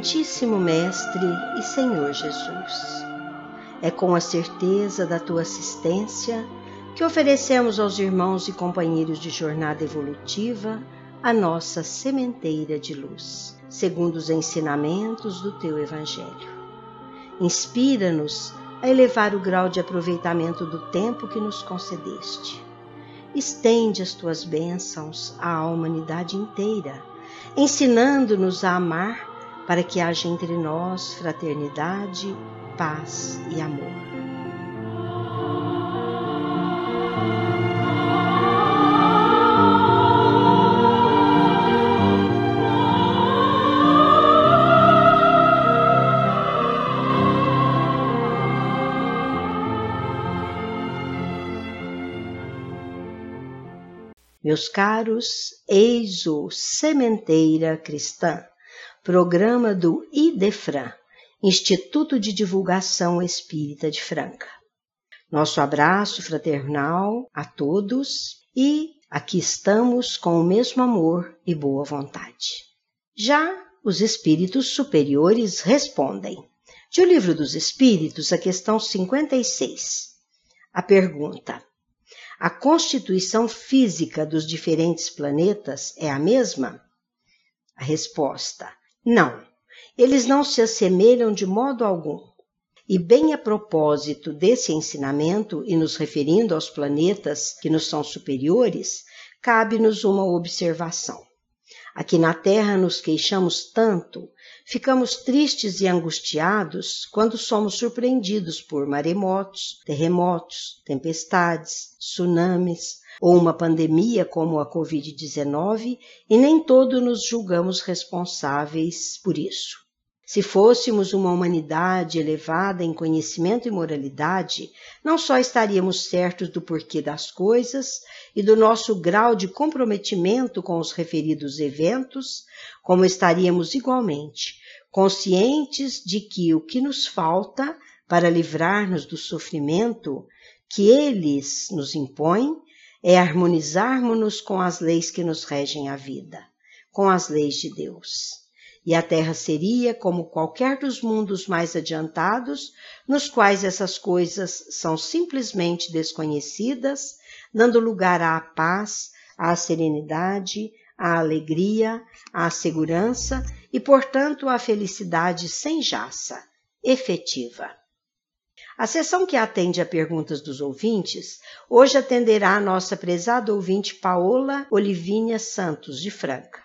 Amantíssimo Mestre e Senhor Jesus, é com a certeza da tua assistência que oferecemos aos irmãos e companheiros de jornada evolutiva a nossa sementeira de luz, segundo os ensinamentos do teu Evangelho. Inspira-nos a elevar o grau de aproveitamento do tempo que nos concedeste. Estende as tuas bênçãos à humanidade inteira, ensinando-nos a amar para que haja entre nós fraternidade, paz e amor. Meus caros, eis o Sementeira Cristã programa do IDEFRAN, Instituto de Divulgação Espírita de Franca. Nosso abraço fraternal a todos e aqui estamos com o mesmo amor e boa vontade. Já os espíritos superiores respondem. De O Livro dos Espíritos, a questão 56. A pergunta: A constituição física dos diferentes planetas é a mesma? A resposta: não, eles não se assemelham de modo algum. E bem a propósito desse ensinamento, e nos referindo aos planetas que nos são superiores, cabe-nos uma observação. Aqui na Terra nos queixamos tanto, ficamos tristes e angustiados quando somos surpreendidos por maremotos, terremotos, tempestades, tsunamis, ou uma pandemia como a Covid-19 e nem todos nos julgamos responsáveis por isso. Se fôssemos uma humanidade elevada em conhecimento e moralidade, não só estaríamos certos do porquê das coisas e do nosso grau de comprometimento com os referidos eventos, como estaríamos igualmente conscientes de que o que nos falta para livrar-nos do sofrimento que eles nos impõem é harmonizarmos-nos com as leis que nos regem a vida, com as leis de Deus. E a Terra seria como qualquer dos mundos mais adiantados, nos quais essas coisas são simplesmente desconhecidas, dando lugar à paz, à serenidade, à alegria, à segurança e, portanto, à felicidade sem jaça, efetiva. A sessão que atende a perguntas dos ouvintes hoje atenderá a nossa prezada ouvinte Paola Olivinha Santos, de Franca.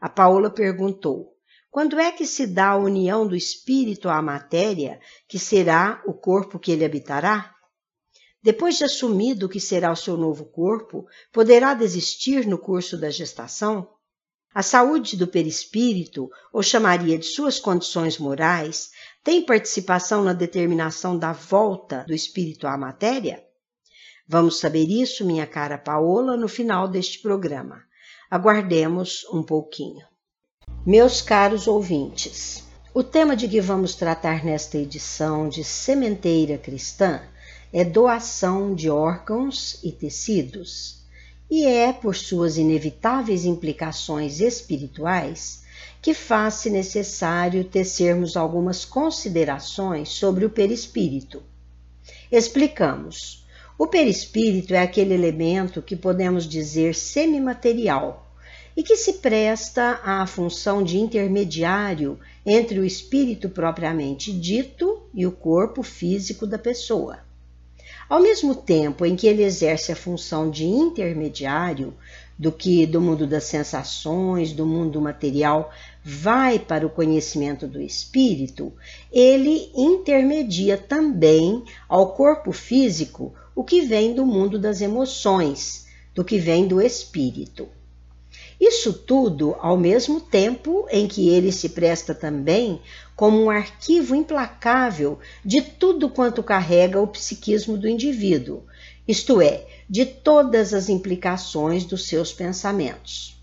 A Paola perguntou: quando é que se dá a união do espírito à matéria, que será o corpo que ele habitará? Depois de assumido o que será o seu novo corpo, poderá desistir no curso da gestação? A saúde do perispírito, ou chamaria de suas condições morais, tem participação na determinação da volta do espírito à matéria? Vamos saber isso, minha cara Paola, no final deste programa. Aguardemos um pouquinho. Meus caros ouvintes, o tema de que vamos tratar nesta edição de Sementeira Cristã é doação de órgãos e tecidos, e é, por suas inevitáveis implicações espirituais, que faz-se necessário tecermos algumas considerações sobre o perispírito. Explicamos. O perispírito é aquele elemento que podemos dizer semimaterial e que se presta à função de intermediário entre o espírito propriamente dito e o corpo físico da pessoa. Ao mesmo tempo em que ele exerce a função de intermediário do que do mundo das sensações, do mundo material, vai para o conhecimento do espírito, ele intermedia também ao corpo físico o que vem do mundo das emoções, do que vem do espírito. Isso tudo ao mesmo tempo em que ele se presta também como um arquivo implacável de tudo quanto carrega o psiquismo do indivíduo, isto é, de todas as implicações dos seus pensamentos.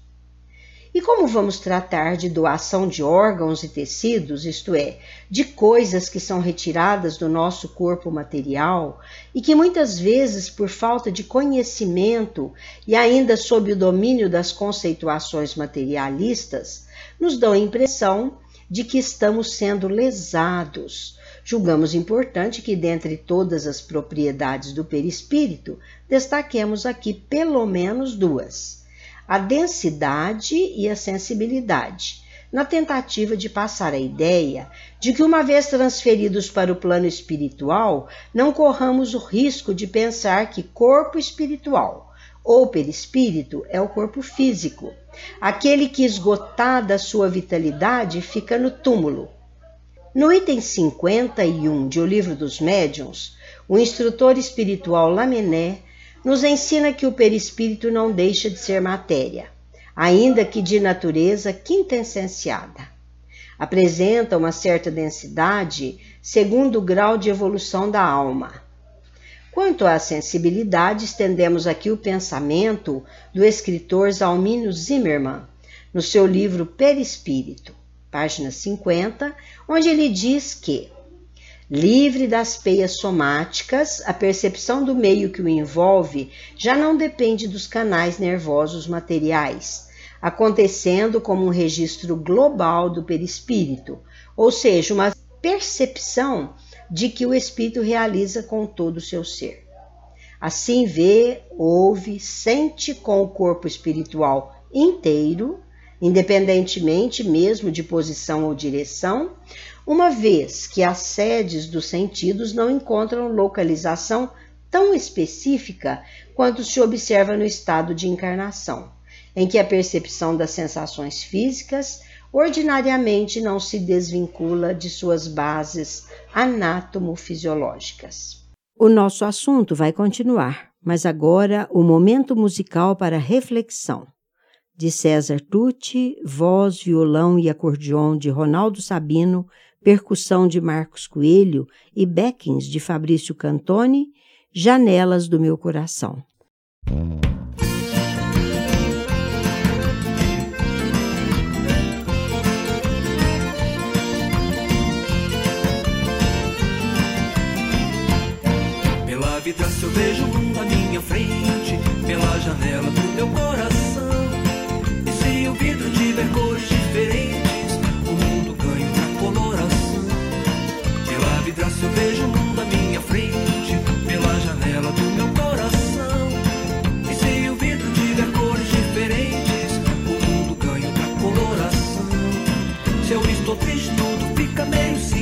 E como vamos tratar de doação de órgãos e tecidos, isto é, de coisas que são retiradas do nosso corpo material e que muitas vezes, por falta de conhecimento e ainda sob o domínio das conceituações materialistas, nos dão a impressão de que estamos sendo lesados. Julgamos importante que, dentre todas as propriedades do perispírito, destaquemos aqui pelo menos duas a densidade e a sensibilidade, na tentativa de passar a ideia de que, uma vez transferidos para o plano espiritual, não corramos o risco de pensar que corpo espiritual ou perispírito é o corpo físico, aquele que, esgotada sua vitalidade, fica no túmulo. No item 51 de O Livro dos Médiuns, o instrutor espiritual Lamené nos ensina que o perispírito não deixa de ser matéria, ainda que de natureza quintessenciada. Apresenta uma certa densidade segundo o grau de evolução da alma. Quanto à sensibilidade, estendemos aqui o pensamento do escritor Zalmínio Zimmermann, no seu livro Perispírito, página 50, onde ele diz que Livre das peias somáticas, a percepção do meio que o envolve já não depende dos canais nervosos materiais, acontecendo como um registro global do perispírito, ou seja, uma percepção de que o espírito realiza com todo o seu ser. Assim vê, ouve, sente com o corpo espiritual inteiro, independentemente mesmo de posição ou direção, uma vez que as sedes dos sentidos não encontram localização tão específica quanto se observa no estado de encarnação, em que a percepção das sensações físicas ordinariamente não se desvincula de suas bases anátomo-fisiológicas. O nosso assunto vai continuar, mas agora o momento musical para reflexão. De César Tucci, voz, violão e acordeon de Ronaldo Sabino, percussão de Marcos Coelho e backings de Fabrício Cantoni, Janelas do Meu Coração. Pela vida se eu vejo o mundo à minha frente, pela janela do meu coração. E se o vidro tiver cores eu vejo o mundo à minha frente, pela janela do meu coração. E se o vidro tiver cores diferentes, o mundo ganha outra coloração. Se eu estou triste, tudo fica meio sem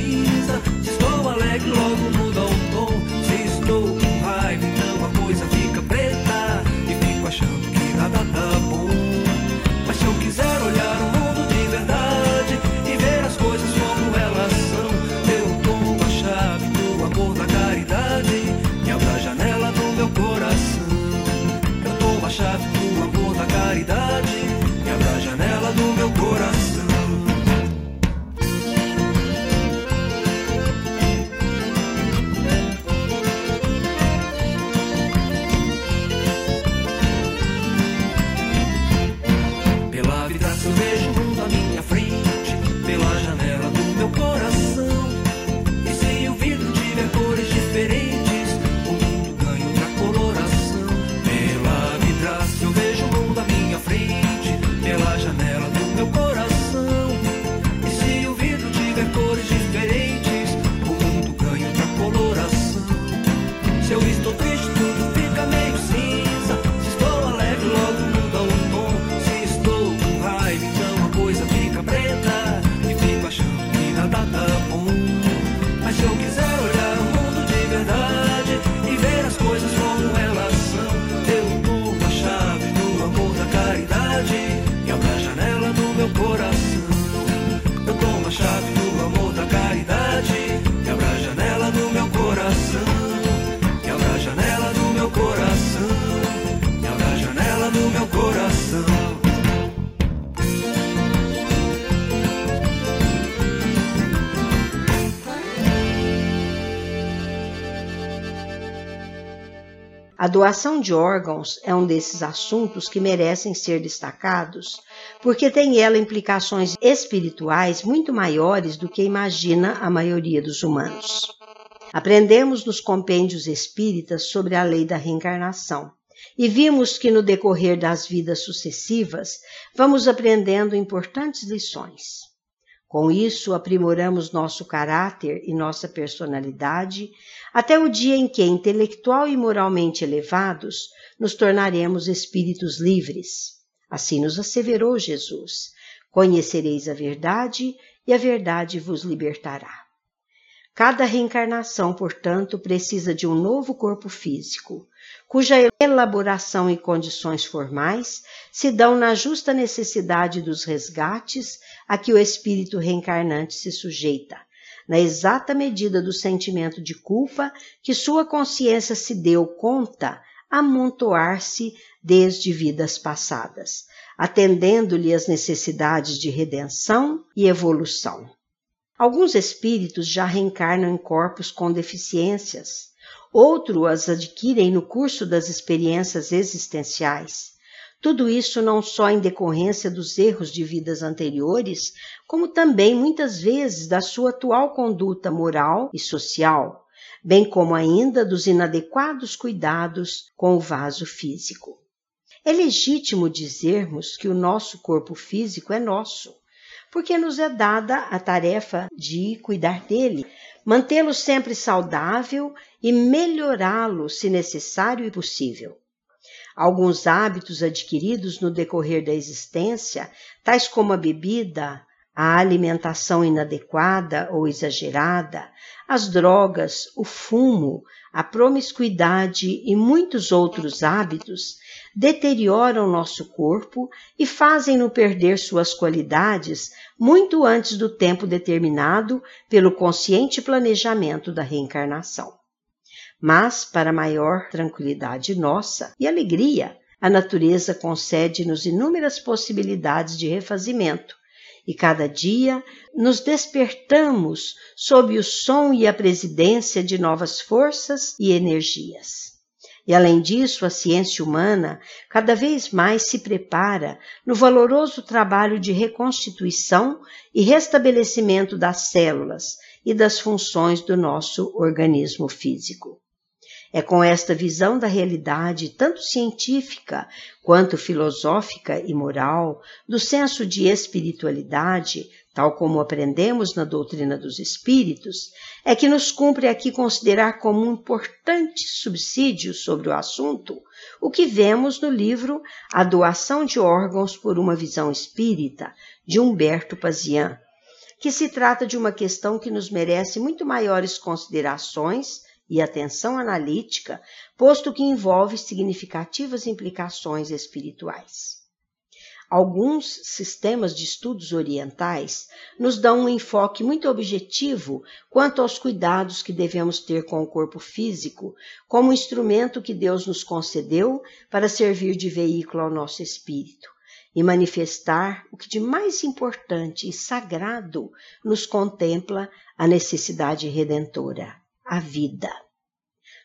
A doação de órgãos é um desses assuntos que merecem ser destacados, porque tem ela implicações espirituais muito maiores do que imagina a maioria dos humanos. Aprendemos nos compêndios espíritas sobre a lei da reencarnação e vimos que no decorrer das vidas sucessivas vamos aprendendo importantes lições. Com isso, aprimoramos nosso caráter e nossa personalidade, até o dia em que, intelectual e moralmente elevados, nos tornaremos espíritos livres. Assim nos asseverou Jesus: Conhecereis a verdade, e a verdade vos libertará. Cada reencarnação, portanto, precisa de um novo corpo físico, cuja elaboração e condições formais se dão na justa necessidade dos resgates a que o espírito reencarnante se sujeita, na exata medida do sentimento de culpa que sua consciência se deu conta amontoar-se desde vidas passadas, atendendo-lhe as necessidades de redenção e evolução. Alguns espíritos já reencarnam em corpos com deficiências, outros as adquirem no curso das experiências existenciais. Tudo isso não só em decorrência dos erros de vidas anteriores, como também muitas vezes da sua atual conduta moral e social, bem como ainda dos inadequados cuidados com o vaso físico. É legítimo dizermos que o nosso corpo físico é nosso, porque nos é dada a tarefa de cuidar dele, mantê-lo sempre saudável e melhorá-lo se necessário e possível. Alguns hábitos adquiridos no decorrer da existência, tais como a bebida, a alimentação inadequada ou exagerada, as drogas, o fumo, a promiscuidade e muitos outros hábitos, deterioram nosso corpo e fazem-no perder suas qualidades muito antes do tempo determinado pelo consciente planejamento da reencarnação. Mas, para maior tranquilidade nossa e alegria, a natureza concede-nos inúmeras possibilidades de refazimento, e cada dia nos despertamos sob o som e a presidência de novas forças e energias. E além disso, a ciência humana cada vez mais se prepara no valoroso trabalho de reconstituição e restabelecimento das células e das funções do nosso organismo físico. É com esta visão da realidade, tanto científica quanto filosófica e moral, do senso de espiritualidade, tal como aprendemos na doutrina dos espíritos, é que nos cumpre aqui considerar como um importante subsídio sobre o assunto o que vemos no livro A Doação de Órgãos por uma Visão Espírita, de Humberto Pazian, que se trata de uma questão que nos merece muito maiores considerações e atenção analítica, posto que envolve significativas implicações espirituais. Alguns sistemas de estudos orientais nos dão um enfoque muito objetivo quanto aos cuidados que devemos ter com o corpo físico, como instrumento que Deus nos concedeu para servir de veículo ao nosso espírito e manifestar o que de mais importante e sagrado nos contempla a necessidade redentora a vida.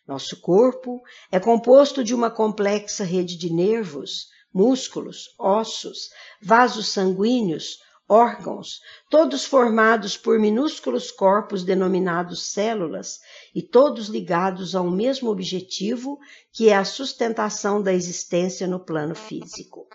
Nosso corpo é composto de uma complexa rede de nervos, músculos, ossos, vasos sanguíneos, órgãos, todos formados por minúsculos corpos denominados células e todos ligados a um mesmo objetivo, que é a sustentação da existência no plano físico.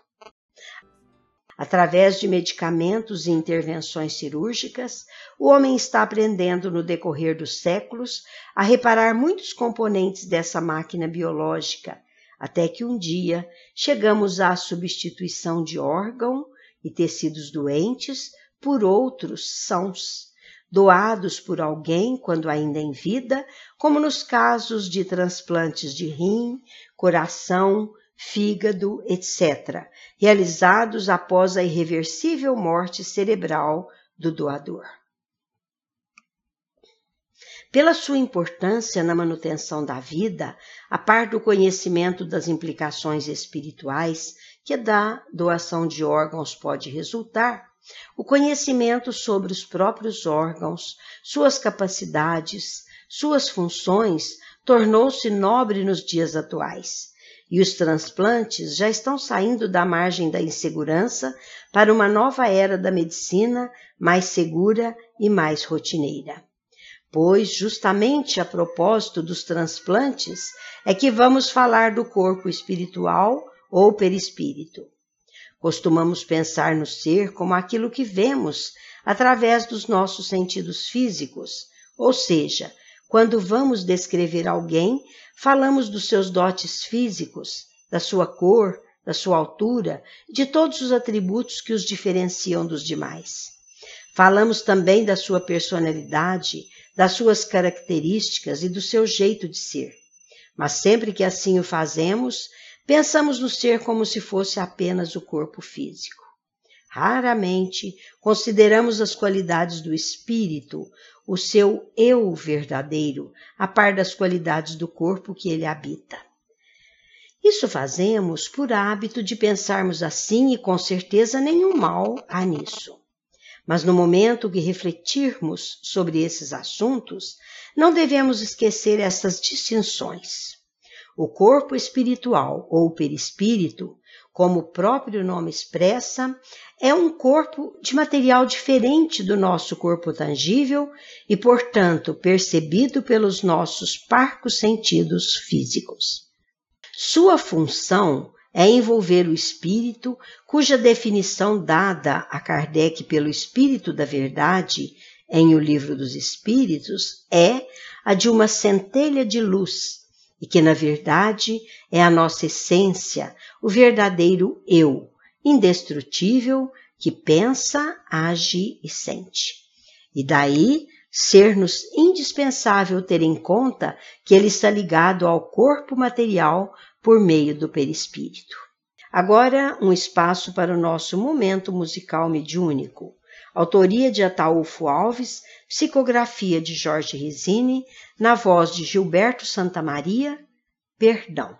Através de medicamentos e intervenções cirúrgicas, o homem está aprendendo no decorrer dos séculos a reparar muitos componentes dessa máquina biológica, até que um dia chegamos à substituição de órgão e tecidos doentes por outros sãos, doados por alguém quando ainda em vida, como nos casos de transplantes de rim, coração, fígado, etc., realizados após a irreversível morte cerebral do doador. Pela sua importância na manutenção da vida, a par do conhecimento das implicações espirituais que da doação de órgãos pode resultar, o conhecimento sobre os próprios órgãos, suas capacidades, suas funções tornou-se nobre nos dias atuais. E os transplantes já estão saindo da margem da insegurança para uma nova era da medicina mais segura e mais rotineira. Pois, justamente a propósito dos transplantes, é que vamos falar do corpo espiritual ou perispírito. Costumamos pensar no ser como aquilo que vemos através dos nossos sentidos físicos, ou seja, quando vamos descrever alguém, falamos dos seus dotes físicos, da sua cor, da sua altura, de todos os atributos que os diferenciam dos demais. Falamos também da sua personalidade, das suas características e do seu jeito de ser. Mas sempre que assim o fazemos, pensamos no ser como se fosse apenas o corpo físico. Raramente consideramos as qualidades do espírito, o seu eu verdadeiro, a par das qualidades do corpo que ele habita. Isso fazemos por hábito de pensarmos assim e com certeza nenhum mal há nisso. Mas no momento que refletirmos sobre esses assuntos, não devemos esquecer essas distinções. O corpo espiritual ou perispírito como o próprio nome expressa, é um corpo de material diferente do nosso corpo tangível e, portanto, percebido pelos nossos parcos sentidos físicos. Sua função é envolver o espírito, cuja definição dada a Kardec pelo Espírito da Verdade em O Livro dos Espíritos é a de uma centelha de luz e que, na verdade, é a nossa essência, o verdadeiro eu, indestrutível, que pensa, age e sente. E daí ser-nos indispensável ter em conta que ele está ligado ao corpo material por meio do perispírito. Agora, um espaço para o nosso momento musical mediúnico. Autoria de Ataúfo Alves, psicografia de Jorge Resine, na voz de Gilberto Santa Maria, Perdão.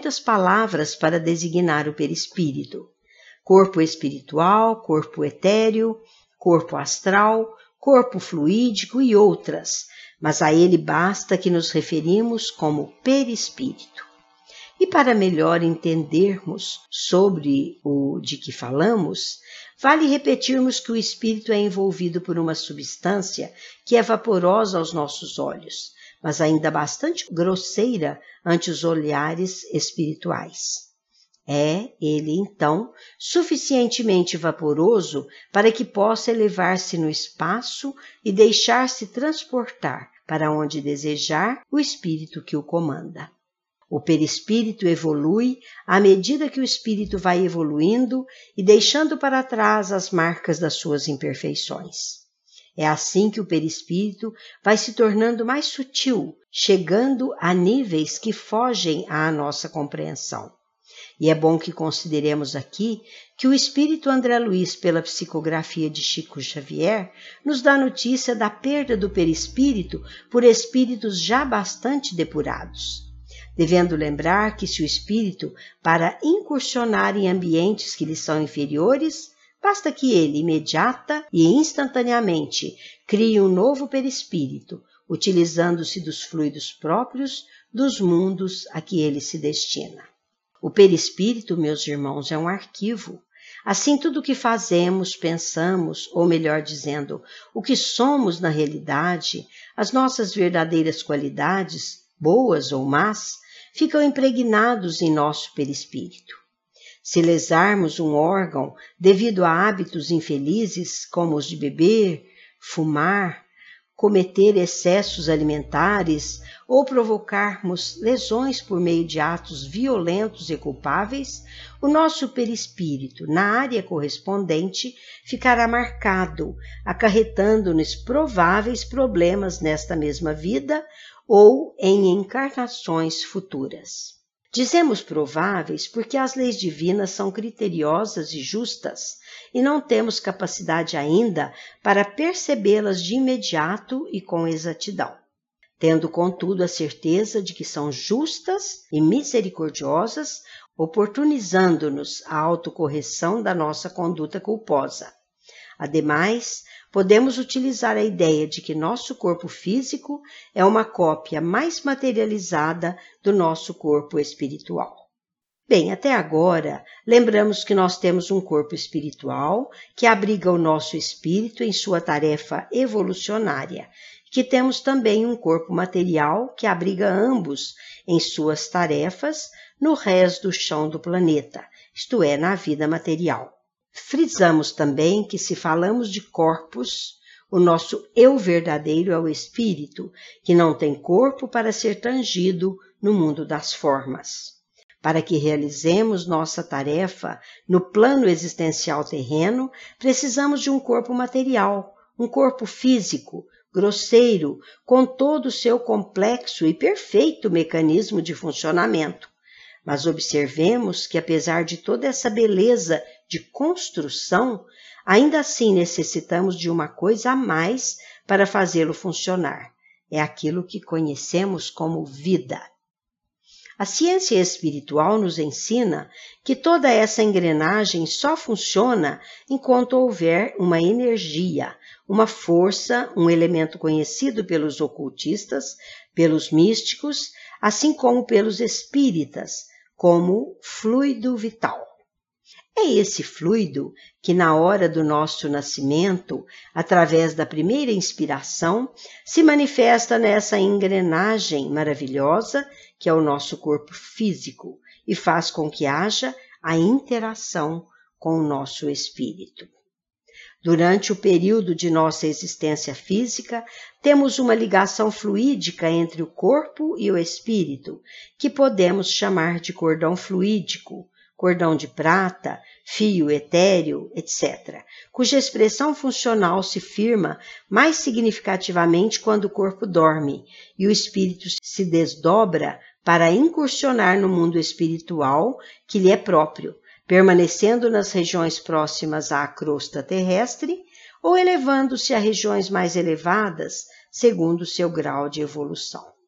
Muitas palavras para designar o perispírito: corpo espiritual, corpo etéreo, corpo astral, corpo fluídico e outras, mas a ele basta que nos referimos como perispírito. E para melhor entendermos sobre o de que falamos, vale repetirmos que o espírito é envolvido por uma substância que é vaporosa aos nossos olhos, mas ainda bastante grosseira ante os olhares espirituais. É ele, então, suficientemente vaporoso para que possa elevar-se no espaço e deixar-se transportar para onde desejar o espírito que o comanda. O perispírito evolui à medida que o espírito vai evoluindo e deixando para trás as marcas das suas imperfeições. É assim que o perispírito vai se tornando mais sutil, chegando a níveis que fogem à nossa compreensão. E é bom que consideremos aqui que o espírito André Luiz, pela psicografia de Chico Xavier, nos dá notícia da perda do perispírito por espíritos já bastante depurados. Devendo lembrar que se o espírito, para incursionar em ambientes que lhe são inferiores, basta que ele, imediata e instantaneamente, crie um novo perispírito, utilizando-se dos fluidos próprios dos mundos a que ele se destina. O perispírito, meus irmãos, é um arquivo. Assim, tudo o que fazemos, pensamos, ou melhor dizendo, o que somos na realidade, as nossas verdadeiras qualidades, boas ou más, ficam impregnados em nosso perispírito. Se lesarmos um órgão devido a hábitos infelizes, como os de beber, fumar, cometer excessos alimentares ou provocarmos lesões por meio de atos violentos e culpáveis, o nosso perispírito, na área correspondente, ficará marcado, acarretando-nos prováveis problemas nesta mesma vida ou em encarnações futuras. Dizemos prováveis porque as leis divinas são criteriosas e justas e não temos capacidade ainda para percebê-las de imediato e com exatidão. Tendo, contudo, a certeza de que são justas e misericordiosas, oportunizando-nos a autocorreção da nossa conduta culposa. Ademais, podemos utilizar a ideia de que nosso corpo físico é uma cópia mais materializada do nosso corpo espiritual. Bem, até agora, lembramos que nós temos um corpo espiritual que abriga o nosso espírito em sua tarefa evolucionária, que temos também um corpo material que abriga ambos em suas tarefas no resto do chão do planeta, isto é, na vida material. Frisamos também que, se falamos de corpos, o nosso eu verdadeiro é o espírito, que não tem corpo para ser tangido no mundo das formas. Para que realizemos nossa tarefa no plano existencial terreno, precisamos de um corpo material, um corpo físico, grosseiro, com todo o seu complexo e perfeito mecanismo de funcionamento. Mas observemos que, apesar de toda essa beleza de construção, ainda assim necessitamos de uma coisa a mais para fazê-lo funcionar. É aquilo que conhecemos como vida. A ciência espiritual nos ensina que toda essa engrenagem só funciona enquanto houver uma energia, uma força, um elemento conhecido pelos ocultistas, pelos místicos, assim como pelos espíritas, como fluido vital. É esse fluido que, na hora do nosso nascimento, através da primeira inspiração, se manifesta nessa engrenagem maravilhosa que é o nosso corpo físico e faz com que haja a interação com o nosso espírito. Durante o período de nossa existência física, temos uma ligação fluídica entre o corpo e o espírito, que podemos chamar de cordão fluídico, cordão de prata, fio etéreo, etc., cuja expressão funcional se firma mais significativamente quando o corpo dorme e o espírito se desdobra para incursionar no mundo espiritual que lhe é próprio, permanecendo nas regiões próximas à crosta terrestre ou elevando-se a regiões mais elevadas, segundo seu grau de evolução.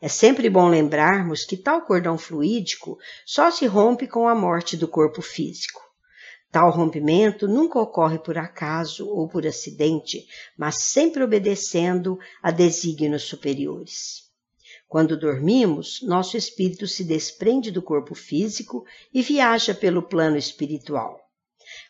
É sempre bom lembrarmos que tal cordão fluídico só se rompe com a morte do corpo físico. Tal rompimento nunca ocorre por acaso ou por acidente, mas sempre obedecendo a desígnios superiores. Quando dormimos, nosso espírito se desprende do corpo físico e viaja pelo plano espiritual.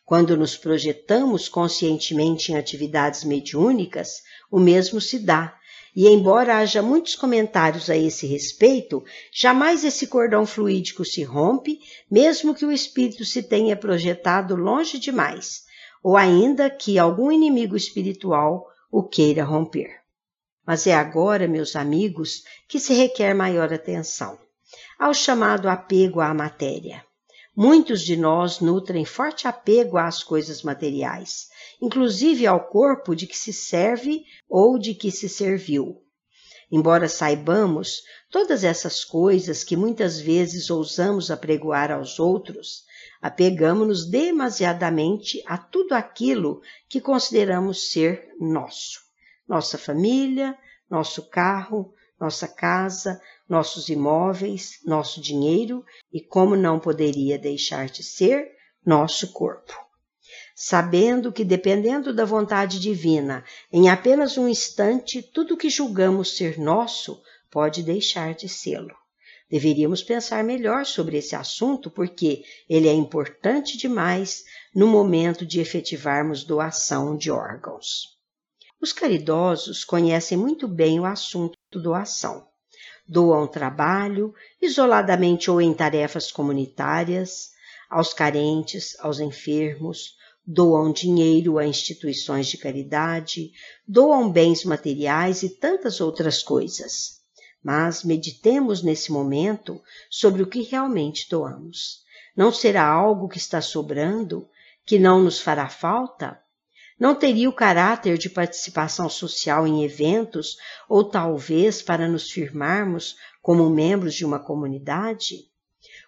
Quando nos projetamos conscientemente em atividades mediúnicas, o mesmo se dá, e embora haja muitos comentários a esse respeito, jamais esse cordão fluídico se rompe, mesmo que o espírito se tenha projetado longe demais, ou ainda que algum inimigo espiritual o queira romper. Mas é agora, meus amigos, que se requer maior atenção ao chamado apego à matéria. Muitos de nós nutrem forte apego às coisas materiais, inclusive ao corpo de que se serve ou de que se serviu. Embora saibamos todas essas coisas que muitas vezes ousamos apregoar aos outros, apegamos-nos demasiadamente a tudo aquilo que consideramos ser nosso. Nossa família, nosso carro, nossa casa, nossos imóveis, nosso dinheiro e, como não poderia deixar de ser, nosso corpo. Sabendo que, dependendo da vontade divina, em apenas um instante, tudo que julgamos ser nosso pode deixar de sê-lo. Deveríamos pensar melhor sobre esse assunto porque ele é importante demais no momento de efetivarmos doação de órgãos. Os caridosos conhecem muito bem o assunto doação. Doam trabalho, isoladamente ou em tarefas comunitárias, aos carentes, aos enfermos, doam dinheiro a instituições de caridade, doam bens materiais e tantas outras coisas. Mas meditemos nesse momento sobre o que realmente doamos. Não será algo que está sobrando, que não nos fará falta? Não teria o caráter de participação social em eventos ou talvez para nos firmarmos como membros de uma comunidade?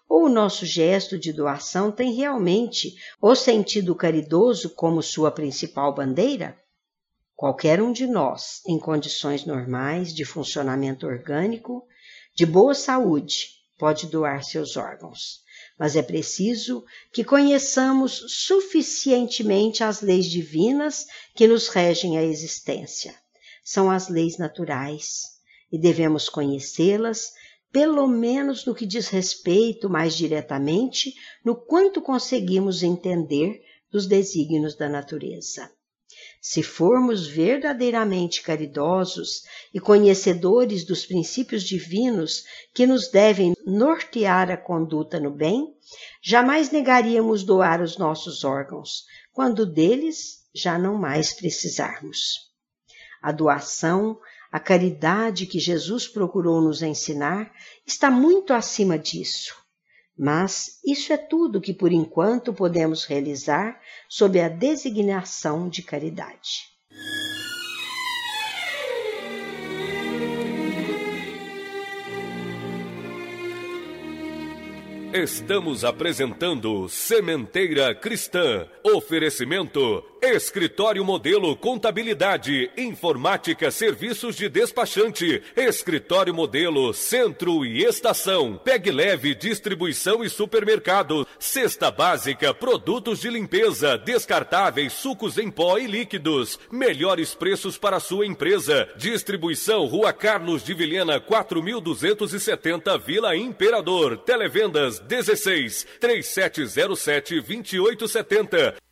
Ou o nosso gesto de doação tem realmente o sentido caridoso como sua principal bandeira? Qualquer um de nós, em condições normais de funcionamento orgânico, de boa saúde, pode doar seus órgãos mas é preciso que conheçamos suficientemente as leis divinas que nos regem a existência. São as leis naturais e devemos conhecê-las, pelo menos no que diz respeito mais diretamente, no quanto conseguimos entender dos desígnios da natureza. Se formos verdadeiramente caridosos e conhecedores dos princípios divinos que nos devem nortear a conduta no bem, jamais negaríamos doar os nossos órgãos, quando deles já não mais precisarmos. A doação, a caridade que Jesus procurou nos ensinar, está muito acima disso. Mas isso é tudo que por enquanto podemos realizar sob a designação de caridade. Estamos apresentando Sementeira Cristã. Oferecimento Escritório Modelo Contabilidade, Informática, Serviços de Despachante, Escritório Modelo Centro e Estação, Peg Leve Distribuição e Supermercado, Cesta Básica, Produtos de Limpeza, Descartáveis, Sucos em Pó e Líquidos, melhores preços para sua empresa. Distribuição Rua Carlos de Vilhena, 4270 Vila Imperador. Televendas 16 3707 2870.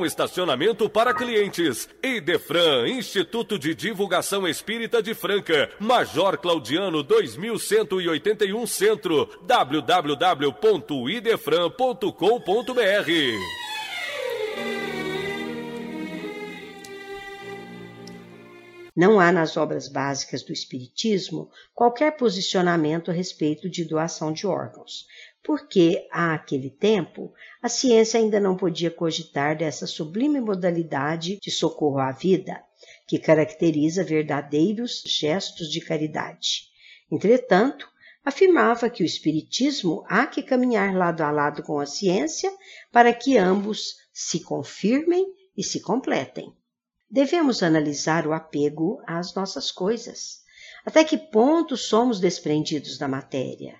Com estacionamento para clientes. Idefran, Instituto de Divulgação Espírita de Franca, Major Claudiano 2181 Centro, www.idefran.com.br. Não há nas obras básicas do Espiritismo qualquer posicionamento a respeito de doação de órgãos, porque, àquele tempo, a ciência ainda não podia cogitar dessa sublime modalidade de socorro à vida, que caracteriza verdadeiros gestos de caridade. Entretanto, afirmava que o Espiritismo há que caminhar lado a lado com a ciência para que ambos se confirmem e se completem. Devemos analisar o apego às nossas coisas. Até que ponto somos desprendidos da matéria?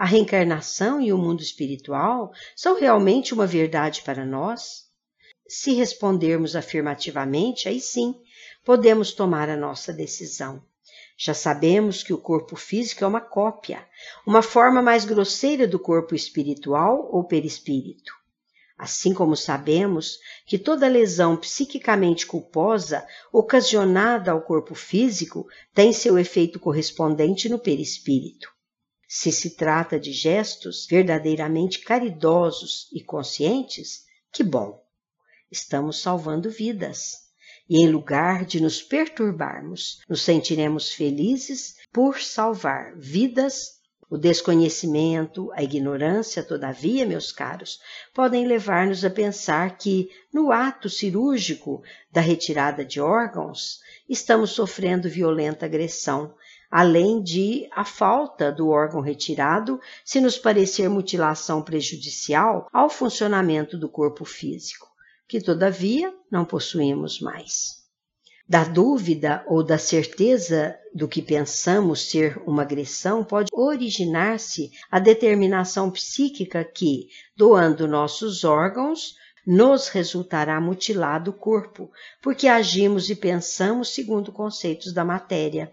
A reencarnação e o mundo espiritual são realmente uma verdade para nós? Se respondermos afirmativamente, aí sim podemos tomar a nossa decisão. Já sabemos que o corpo físico é uma cópia, uma forma mais grosseira do corpo espiritual ou perispírito. Assim como sabemos que toda lesão psiquicamente culposa ocasionada ao corpo físico tem seu efeito correspondente no perispírito. Se se trata de gestos verdadeiramente caridosos e conscientes, que bom! Estamos salvando vidas. E em lugar de nos perturbarmos, nos sentiremos felizes por salvar vidas o desconhecimento, a ignorância, todavia, meus caros, podem levar-nos a pensar que, no ato cirúrgico da retirada de órgãos, estamos sofrendo violenta agressão, além de a falta do órgão retirado se nos parecer mutilação prejudicial ao funcionamento do corpo físico, que todavia não possuímos mais da dúvida ou da certeza do que pensamos ser uma agressão pode originar-se a determinação psíquica que, doando nossos órgãos, nos resultará mutilado o corpo, porque agimos e pensamos segundo conceitos da matéria.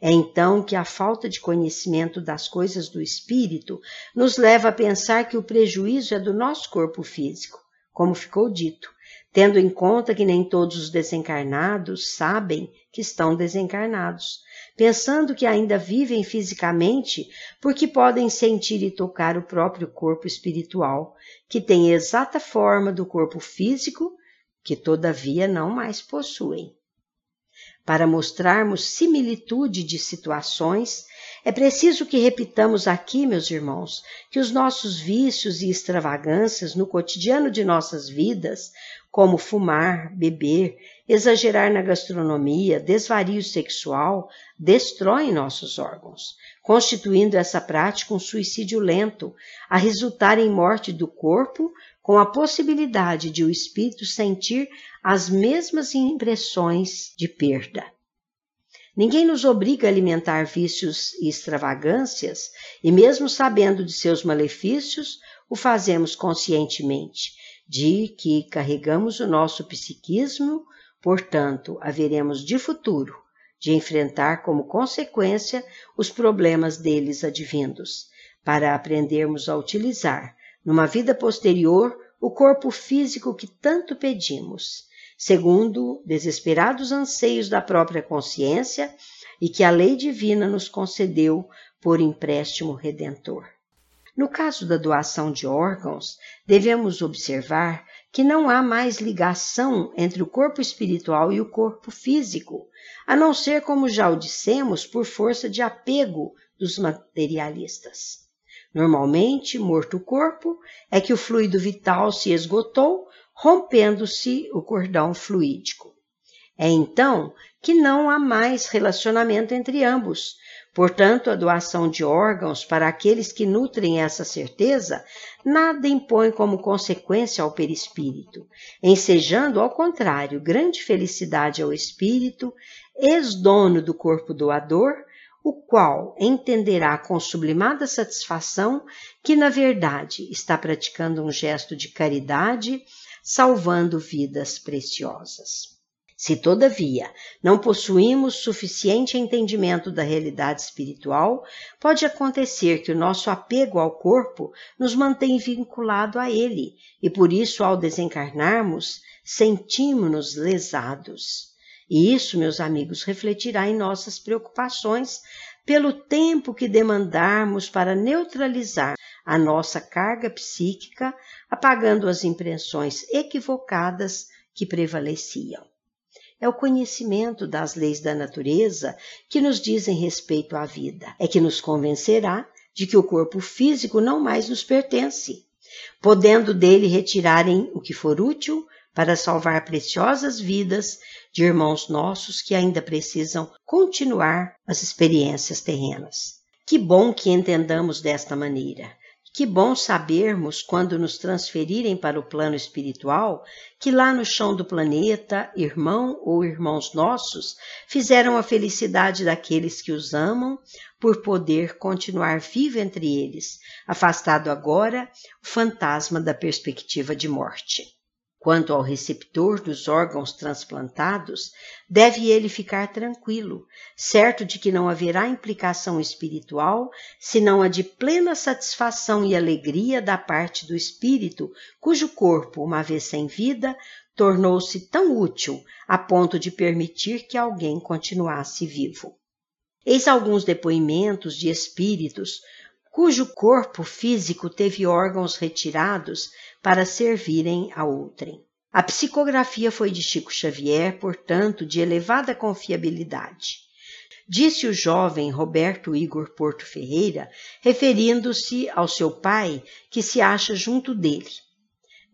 É então que a falta de conhecimento das coisas do espírito nos leva a pensar que o prejuízo é do nosso corpo físico, como ficou dito, tendo em conta que nem todos os desencarnados sabem que estão desencarnados, pensando que ainda vivem fisicamente porque podem sentir e tocar o próprio corpo espiritual, que tem exata forma do corpo físico, que todavia não mais possuem. Para mostrarmos similitude de situações, é preciso que repitamos aqui, meus irmãos, que os nossos vícios e extravagâncias no cotidiano de nossas vidas como fumar, beber, exagerar na gastronomia, desvario sexual, destroem nossos órgãos, constituindo essa prática um suicídio lento, a resultar em morte do corpo, com a possibilidade de o espírito sentir as mesmas impressões de perda. Ninguém nos obriga a alimentar vícios e extravagâncias, e mesmo sabendo de seus malefícios, o fazemos conscientemente, de que carregamos o nosso psiquismo, portanto, haveremos de futuro de enfrentar como consequência os problemas deles advindos, para aprendermos a utilizar, numa vida posterior, o corpo físico que tanto pedimos, segundo desesperados anseios da própria consciência e que a lei divina nos concedeu por empréstimo redentor. No caso da doação de órgãos, devemos observar que não há mais ligação entre o corpo espiritual e o corpo físico, a não ser, como já o dissemos, por força de apego dos materialistas. Normalmente, morto o corpo, é que o fluido vital se esgotou, rompendo-se o cordão fluídico. É então que não há mais relacionamento entre ambos, Portanto, a doação de órgãos para aqueles que nutrem essa certeza nada impõe como consequência ao perispírito, ensejando, ao contrário, grande felicidade ao espírito, ex-dono do corpo doador, o qual entenderá com sublimada satisfação que, na verdade, está praticando um gesto de caridade, salvando vidas preciosas. Se, todavia, não possuímos suficiente entendimento da realidade espiritual, pode acontecer que o nosso apego ao corpo nos mantenha vinculado a ele e, por isso, ao desencarnarmos, sentimos-nos lesados. E isso, meus amigos, refletirá em nossas preocupações pelo tempo que demandarmos para neutralizar a nossa carga psíquica, apagando as impressões equivocadas que prevaleciam é o conhecimento das leis da natureza que nos dizem respeito à vida. É que nos convencerá de que o corpo físico não mais nos pertence, podendo dele retirarem o que for útil para salvar preciosas vidas de irmãos nossos que ainda precisam continuar as experiências terrenas. Que bom que entendamos desta maneira. Que bom sabermos, quando nos transferirem para o plano espiritual, que lá no chão do planeta, irmão ou irmãos nossos fizeram a felicidade daqueles que os amam, por poder continuar vivo entre eles, afastado agora o fantasma da perspectiva de morte. Quanto ao receptor dos órgãos transplantados, deve ele ficar tranquilo, certo de que não haverá implicação espiritual, senão a de plena satisfação e alegria da parte do espírito, cujo corpo, uma vez sem vida, tornou-se tão útil a ponto de permitir que alguém continuasse vivo. Eis alguns depoimentos de espíritos cujo corpo físico teve órgãos retirados para servirem a outrem. A psicografia foi de Chico Xavier, portanto, de elevada confiabilidade. Disse o jovem Roberto Igor Porto Ferreira, referindo-se ao seu pai, que se acha junto dele.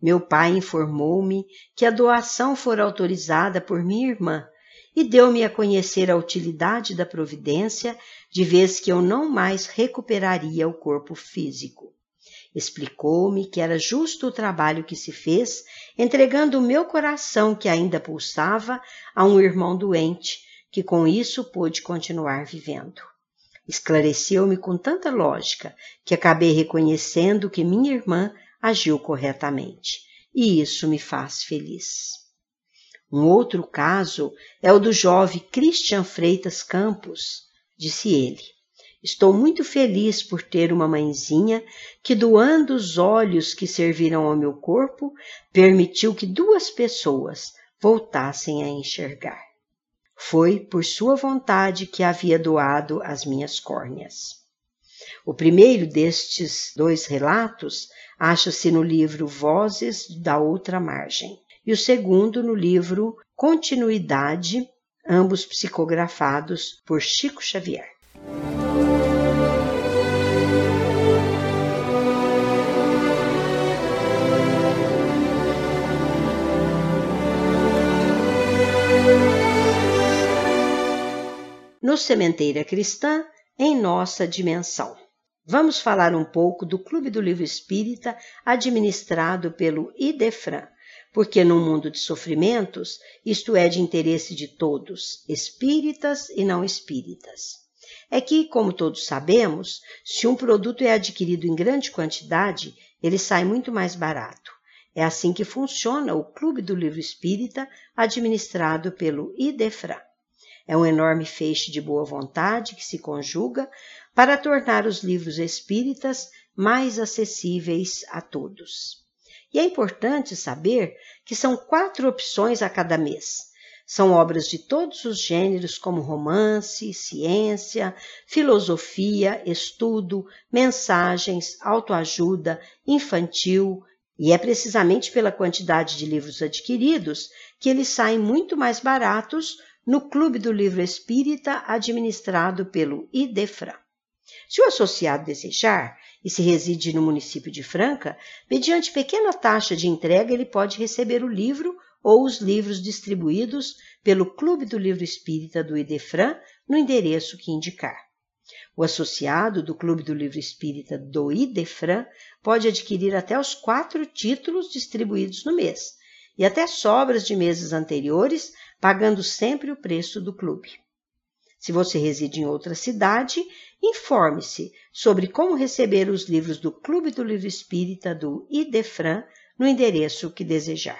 Meu pai informou-me que a doação fora autorizada por minha irmã e deu-me a conhecer a utilidade da providência, de vez que eu não mais recuperaria o corpo físico. Explicou-me que era justo o trabalho que se fez, entregando o meu coração, que ainda pulsava, a um irmão doente, que com isso pôde continuar vivendo. Esclareceu-me com tanta lógica que acabei reconhecendo que minha irmã agiu corretamente, e isso me faz feliz. Um outro caso é o do jovem Christian Freitas Campos, disse ele. Estou muito feliz por ter uma mãezinha que, doando os olhos que serviram ao meu corpo, permitiu que duas pessoas voltassem a enxergar. Foi por sua vontade que havia doado as minhas córneas. O primeiro destes dois relatos acha-se no livro Vozes da Outra Margem e o segundo no livro Continuidade, ambos psicografados por Chico Xavier. No Sementeira Cristã, em nossa dimensão. Vamos falar um pouco do Clube do Livro Espírita, administrado pelo IDEFRAN, porque num mundo de sofrimentos, isto é de interesse de todos, espíritas e não espíritas. É que, como todos sabemos, se um produto é adquirido em grande quantidade, ele sai muito mais barato. É assim que funciona o Clube do Livro Espírita, administrado pelo IDEFRA. É um enorme feixe de boa vontade que se conjuga para tornar os livros espíritas mais acessíveis a todos. E é importante saber que são quatro opções a cada mês. São obras de todos os gêneros, como romance, ciência, filosofia, estudo, mensagens, autoajuda, infantil, e é precisamente pela quantidade de livros adquiridos que eles saem muito mais baratos no Clube do Livro Espírita, administrado pelo IDEFRA. Se o associado desejar, e se reside no município de Franca, mediante pequena taxa de entrega ele pode receber o livro ou os livros distribuídos pelo Clube do Livro Espírita do Idefran no endereço que indicar. O associado do Clube do Livro Espírita do Idefran pode adquirir até os quatro títulos distribuídos no mês e até sobras de meses anteriores, pagando sempre o preço do clube. Se você reside em outra cidade, informe-se sobre como receber os livros do Clube do Livro Espírita do Idefran no endereço que desejar.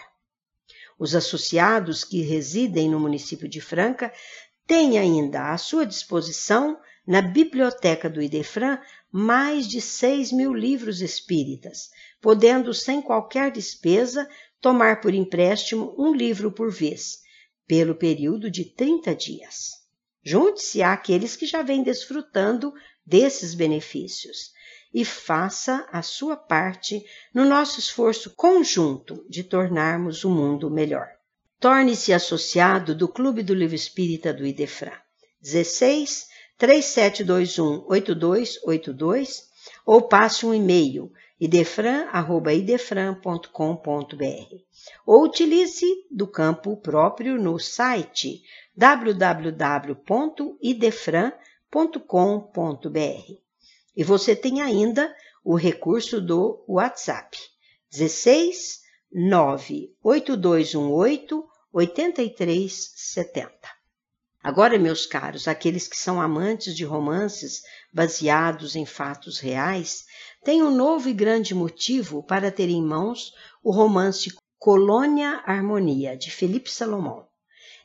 Os associados que residem no município de Franca têm ainda à sua disposição, na biblioteca do Idefran, mais de 6 mil livros espíritas, podendo, sem qualquer despesa, tomar por empréstimo um livro por vez, pelo período de 30 dias. Junte-se àqueles que já vêm desfrutando desses benefícios e faça a sua parte no nosso esforço conjunto de tornarmos o mundo melhor. Torne-se associado do Clube do Livro Espírita do Idefran. 16 3721 8282 ou passe um e-mail idefran@idefran.com.br ou utilize do campo próprio no site www.idefran.com.br. E você tem ainda o recurso do WhatsApp 16 98218 8370. Agora, meus caros, aqueles que são amantes de romances baseados em fatos reais, têm um novo e grande motivo para ter em mãos o romance Colônia Harmonia, de Felipe Salomão.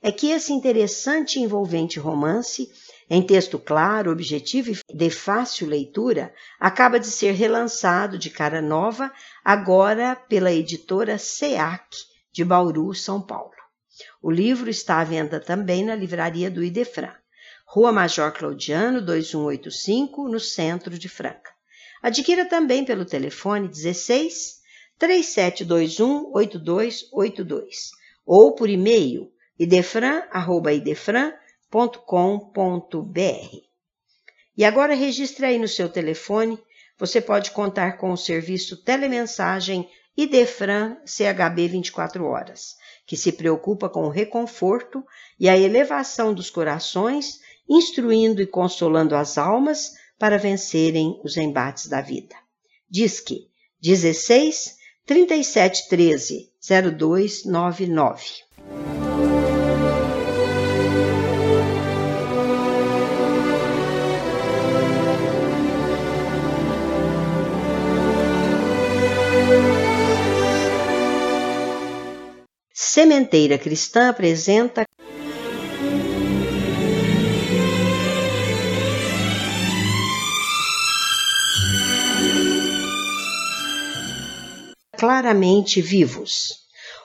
É que esse interessante e envolvente romance em texto claro, objetivo e de fácil leitura, acaba de ser relançado de cara nova, agora pela editora SEAC, de Bauru, São Paulo. O livro está à venda também na livraria do Idefran, Rua Major Claudiano, 2185, no centro de Franca. Adquira também pelo telefone 16 3721 8282 ou por e-mail idefran.idefran.com www.radiocultura.com.br. E agora registre aí no seu telefone, você pode contar com o serviço telemensagem Idefran CHB 24 horas, que se preocupa com o reconforto e a elevação dos corações, instruindo e consolando as almas para vencerem os embates da vida. Disque 16 37 13 0299. Sementeira Cristã apresenta Claramente Vivos.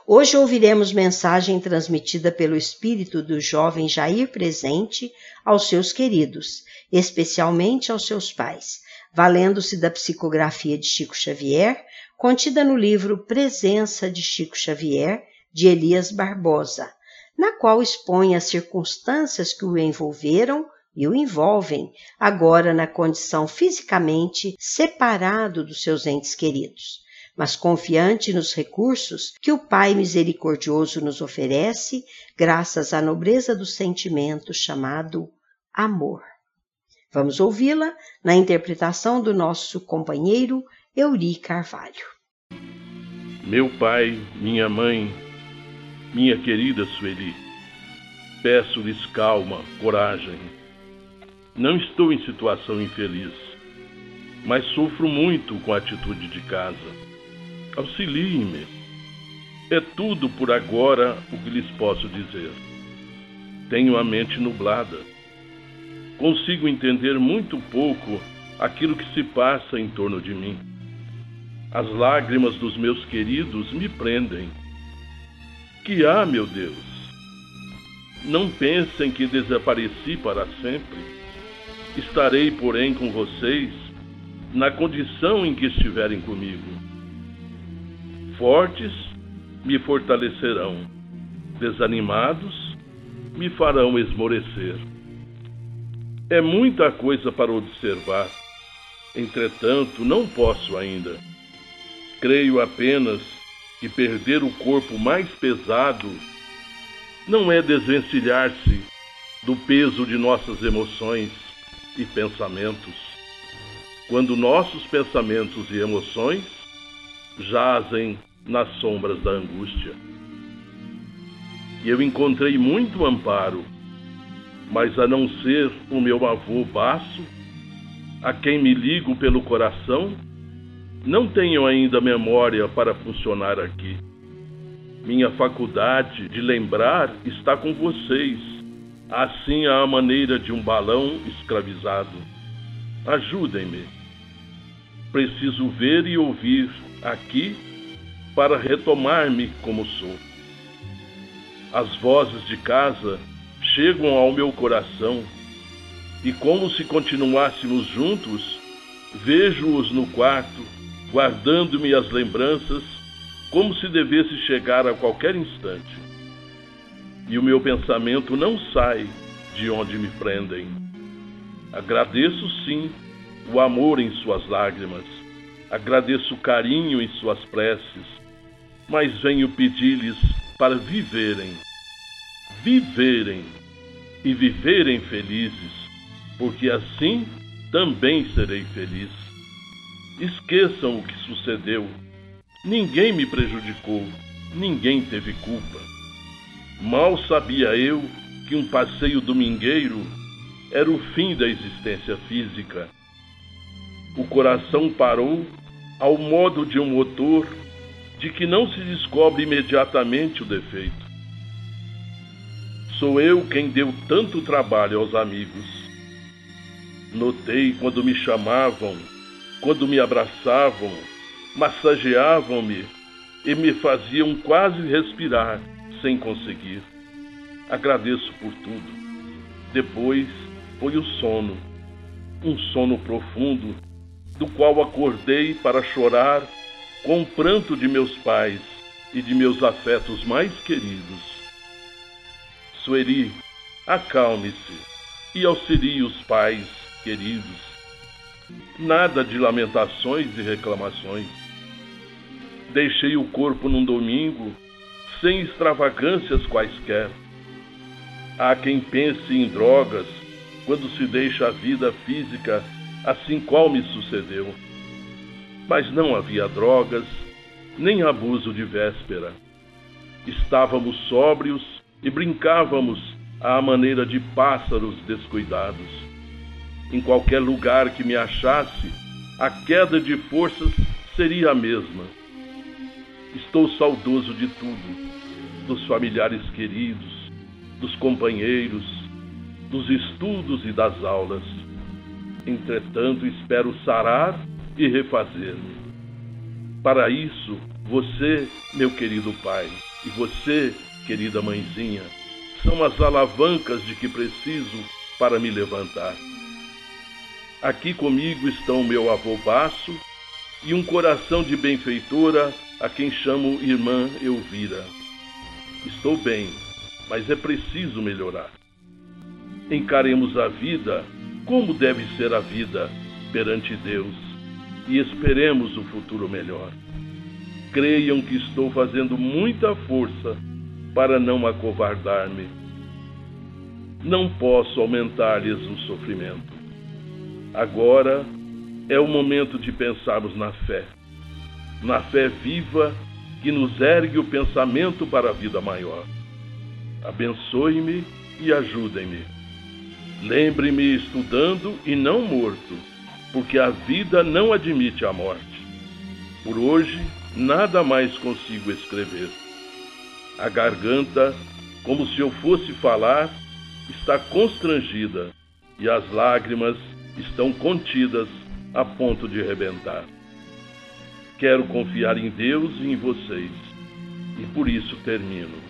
Hoje ouviremos mensagem transmitida pelo espírito do jovem Jair presente aos seus queridos, especialmente aos seus pais, valendo-se da psicografia de Chico Xavier, contida no livro Presença de Chico Xavier, de Elias Barbosa, na qual expõe as circunstâncias que o envolveram e o envolvem, agora na condição fisicamente separado dos seus entes queridos, mas confiante nos recursos que o Pai misericordioso nos oferece, graças à nobreza do sentimento chamado amor. Vamos ouvi-la na interpretação do nosso companheiro Euri Carvalho. Meu pai, minha mãe, minha querida Sueli, peço-lhes calma, coragem. Não estou em situação infeliz, mas sofro muito com a atitude de casa. Auxiliem-me. É tudo por agora o que lhes posso dizer. Tenho a mente nublada. Consigo entender muito pouco aquilo que se passa em torno de mim. As lágrimas dos meus queridos me prendem que há, meu Deus? Não pensem que desapareci para sempre. Estarei, porém, com vocês na condição em que estiverem comigo. Fortes me fortalecerão, desanimados me farão esmorecer. É muita coisa para observar, entretanto, não posso ainda. Creio apenas que perder o corpo mais pesado não é desvencilhar-se do peso de nossas emoções, e pensamentos, quando nossos pensamentos e emoções jazem nas sombras da angústia. E eu encontrei muito amparo, mas a não ser o meu avô Baço, a quem me ligo pelo coração, não tenho ainda memória para funcionar aqui. Minha faculdade de lembrar está com vocês, assim à maneira de um balão escravizado. Ajudem-me. Preciso ver e ouvir aqui para retomar-me como sou. As vozes de casa chegam ao meu coração e, como se continuássemos juntos, vejo-os no quarto, guardando-me as lembranças como se devesse chegar a qualquer instante. E o meu pensamento não sai de onde me prendem. Agradeço sim o amor em suas lágrimas, agradeço o carinho em suas preces, mas venho pedir-lhes para viverem, viverem e viverem felizes, porque assim também serei feliz. Esqueçam o que sucedeu Ninguém me prejudicou, ninguém teve culpa. Mal sabia eu que um passeio domingueiro era o fim da existência física. O coração parou ao modo de um motor de que não se descobre imediatamente o defeito. Sou eu quem deu tanto trabalho aos amigos. Notei quando me chamavam, quando me abraçavam, massageavam-me e me faziam quase respirar sem conseguir. Agradeço por tudo. Depois foi o sono, um sono profundo, do qual acordei para chorar com o pranto de meus pais e de meus afetos mais queridos. Sueri, acalme-se e auxilie os pais queridos. Nada de lamentações e reclamações Deixei o corpo num domingo, sem extravagâncias quaisquer. Há quem pense em drogas quando se deixa a vida física, assim qual me sucedeu. Mas não havia drogas, nem abuso de véspera. Estávamos sóbrios e brincávamos à maneira de pássaros descuidados. Em qualquer lugar que me achasse, a queda de forças seria a mesma Estou saudoso de tudo, dos familiares queridos, dos companheiros, dos estudos e das aulas. Entretanto, espero sarar e refazer-me. Para isso, você, meu querido pai, e você, querida mãezinha, são as alavancas de que preciso para me levantar. Aqui comigo estão meu avô Baço e um coração de benfeitora a quem chamo irmã Elvira. Estou bem, mas é preciso melhorar. Encaremos a vida como deve ser a vida perante Deus e esperemos o futuro melhor. Creiam que estou fazendo muita força para não acovardar-me. Não posso aumentar-lhes o sofrimento. Agora é o momento de pensarmos na fé na fé viva que nos ergue o pensamento para a vida maior. Abençoe-me e ajudem-me. Lembre-me estudando e não morto, porque a vida não admite a morte. Por hoje, nada mais consigo escrever. A garganta, como se eu fosse falar, está constrangida e as lágrimas estão contidas a ponto de rebentar. Quero confiar em Deus e em vocês. E por isso termino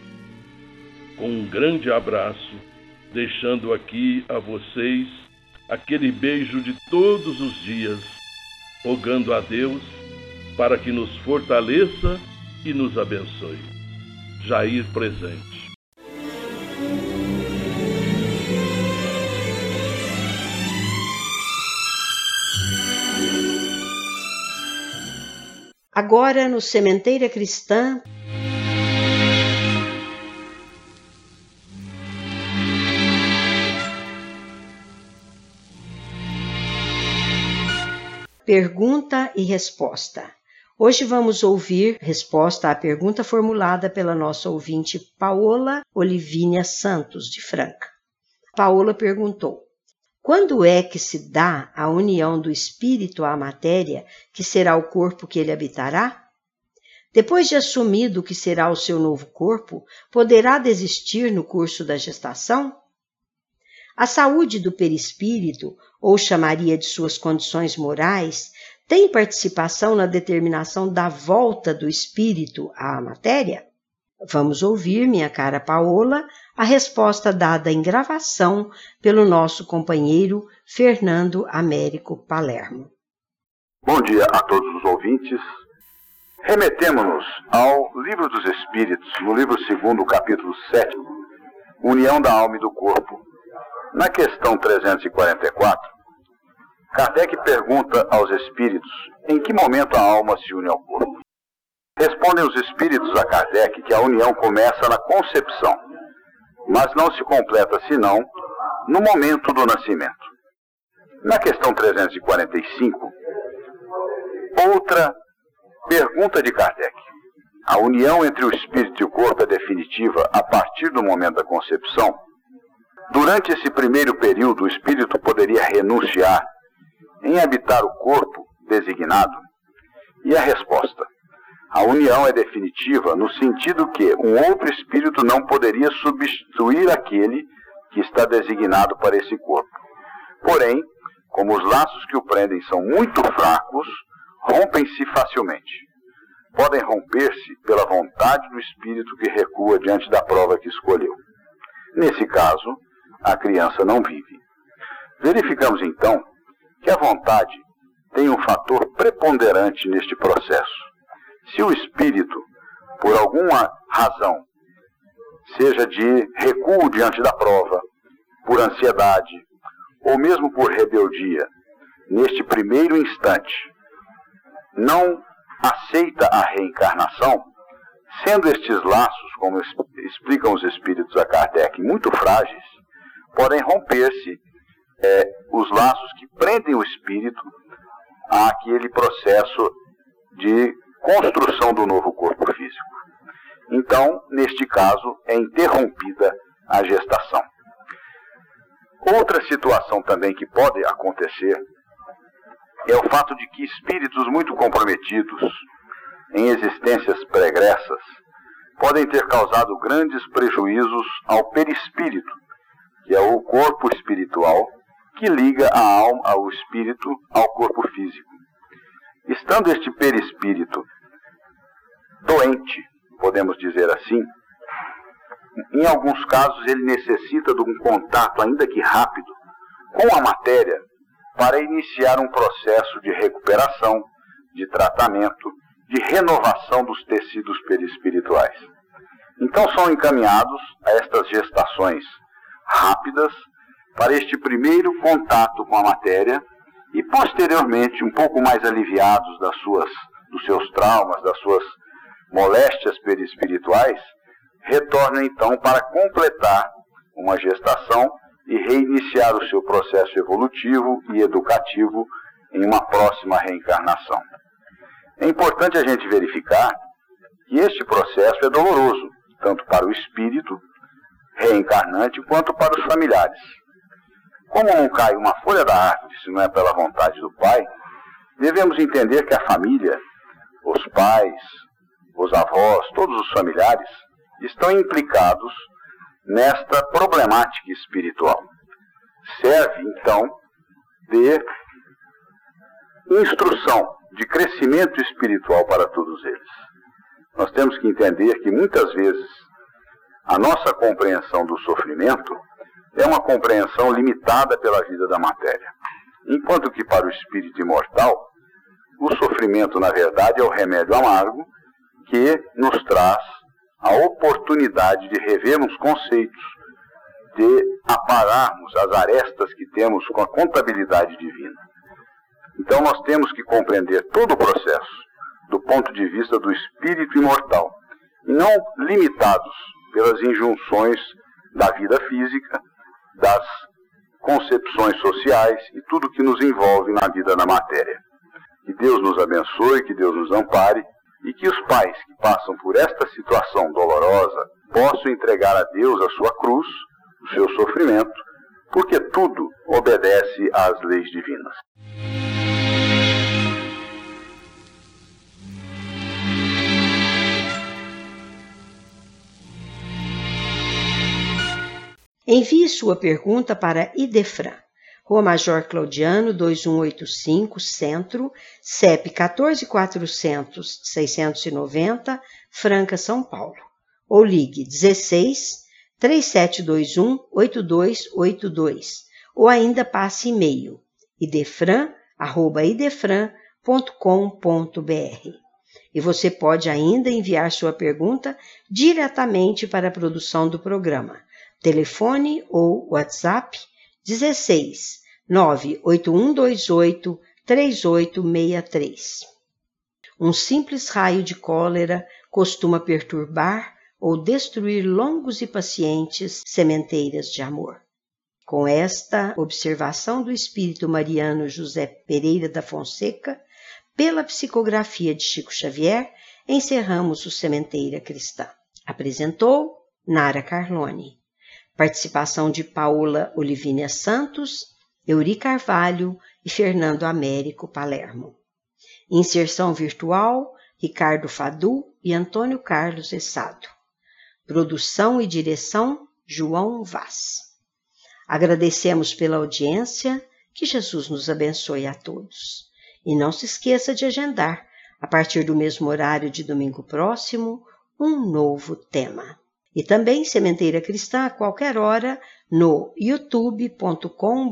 com um grande abraço, deixando aqui a vocês aquele beijo de todos os dias, rogando a Deus para que nos fortaleça e nos abençoe. Jair presente. Agora no Sementeira Cristã. Pergunta e resposta. Hoje vamos ouvir resposta à pergunta formulada pela nossa ouvinte Paola Olivínia Santos, de Franca. Paola perguntou: Quando é que se dá a união do espírito à matéria, que será o corpo que ele habitará? Depois de assumido o que será o seu novo corpo, poderá desistir no curso da gestação? A saúde do perispírito, ou chamaria de suas condições morais, tem participação na determinação da volta do espírito à matéria? Vamos ouvir, minha cara Paola, a resposta dada em gravação pelo nosso companheiro Fernando Américo Palermo. Bom dia a todos os ouvintes. Remetemos-nos ao Livro dos Espíritos, no livro 2, capítulo 7, União da Alma e do Corpo. Na questão 344, Kardec pergunta aos espíritos em que momento a alma se une ao corpo. Respondem os espíritos a Kardec que a união começa na concepção, mas não se completa senão no momento do nascimento. Na questão 345, outra Pergunta de Kardec. A união entre o espírito e o corpo é definitiva a partir do momento da concepção? Durante esse primeiro período, o espírito poderia renunciar em habitar o corpo designado? E a resposta: a união é definitiva no sentido que um outro espírito não poderia substituir aquele que está designado para esse corpo. Porém, como os laços que o prendem são muito fracos, rompem-se facilmente. Podem romper-se pela vontade do espírito que recua diante da prova que escolheu. Nesse caso, a criança não vive. Verificamos então que a vontade tem um fator preponderante neste processo. Se o espírito, por alguma razão, seja de recuo diante da prova, por ansiedade, ou mesmo por rebeldia, neste primeiro instante, não aceita a reencarnação, sendo estes laços, como explicam os espíritos a Kardec, muito frágeis, podem romper-se é, os laços que prendem o espírito àquele processo de construção do novo corpo físico. Então, neste caso, é interrompida a gestação. Outra situação também que pode acontecer é o fato de que espíritos muito comprometidos em existências pregressas podem ter causado grandes prejuízos ao perispírito, que é o corpo espiritual que liga a alma, ao espírito, ao corpo físico. Estando este perispírito doente, podemos dizer assim, em alguns casos ele necessita de um contato, ainda que rápido, com a matéria para iniciar um processo de recuperação, de tratamento, de renovação dos tecidos perispirituais. Então são encaminhados a estas gestações rápidas para este primeiro contato com a matéria e posteriormente, um pouco mais aliviados das suas, dos seus traumas, das suas moléstias perispirituais, retornam então para completar uma gestação e reiniciar o seu processo evolutivo e educativo em uma próxima reencarnação. É importante a gente verificar que este processo é doloroso, tanto para o espírito reencarnante quanto para os familiares. Como não cai uma folha da árvore se não é pela vontade do Pai, devemos entender que a família, os pais, os avós, todos os familiares, estão implicados nesta problemática espiritual. Serve, então, de instrução, de crescimento espiritual para todos eles. Nós temos que entender que muitas vezes a nossa compreensão do sofrimento é uma compreensão limitada pela vida da matéria. Enquanto que para o espírito imortal, o sofrimento, na verdade, é o remédio amargo que nos traz a oportunidade de revermos conceitos, de apararmos as arestas que temos com a contabilidade divina. Então nós temos que compreender todo o processo do ponto de vista do espírito imortal, não limitados pelas injunções da vida física, das concepções sociais e tudo que nos envolve na vida da matéria. Que Deus nos abençoe, que Deus nos ampare e que os pais que passam por esta situação dolorosa possam entregar a Deus a sua cruz, o seu sofrimento, porque tudo obedece às leis divinas. Envie sua pergunta para Idefran, Rua Major Claudiano, 2185, Centro, CEP 14400 690, Franca, São Paulo. Ou ligue 16 3721 8282 ou ainda passe e-mail idefran@idefran.com.br. E você pode ainda enviar sua pergunta diretamente para a produção do programa telefone ou WhatsApp 16 98128 3863. Um simples raio de cólera costuma perturbar ou destruir longos e pacientes sementeiras de amor. Com esta observação do espírito mariano José Pereira da Fonseca, pela psicografia de Chico Xavier, encerramos o Sementeira Cristã. Apresentou Nara Carlone. Participação de Paula Olivínia Santos, Euri Carvalho e Fernando Américo Palermo. Inserção virtual, Ricardo Fadu e Antônio Carlos Essado. Produção e direção, João Vaz. Agradecemos pela audiência, que Jesus nos abençoe a todos. E não se esqueça de agendar, a partir do mesmo horário de domingo próximo, um novo tema e também Sementeira Cristã a qualquer hora no youtube.com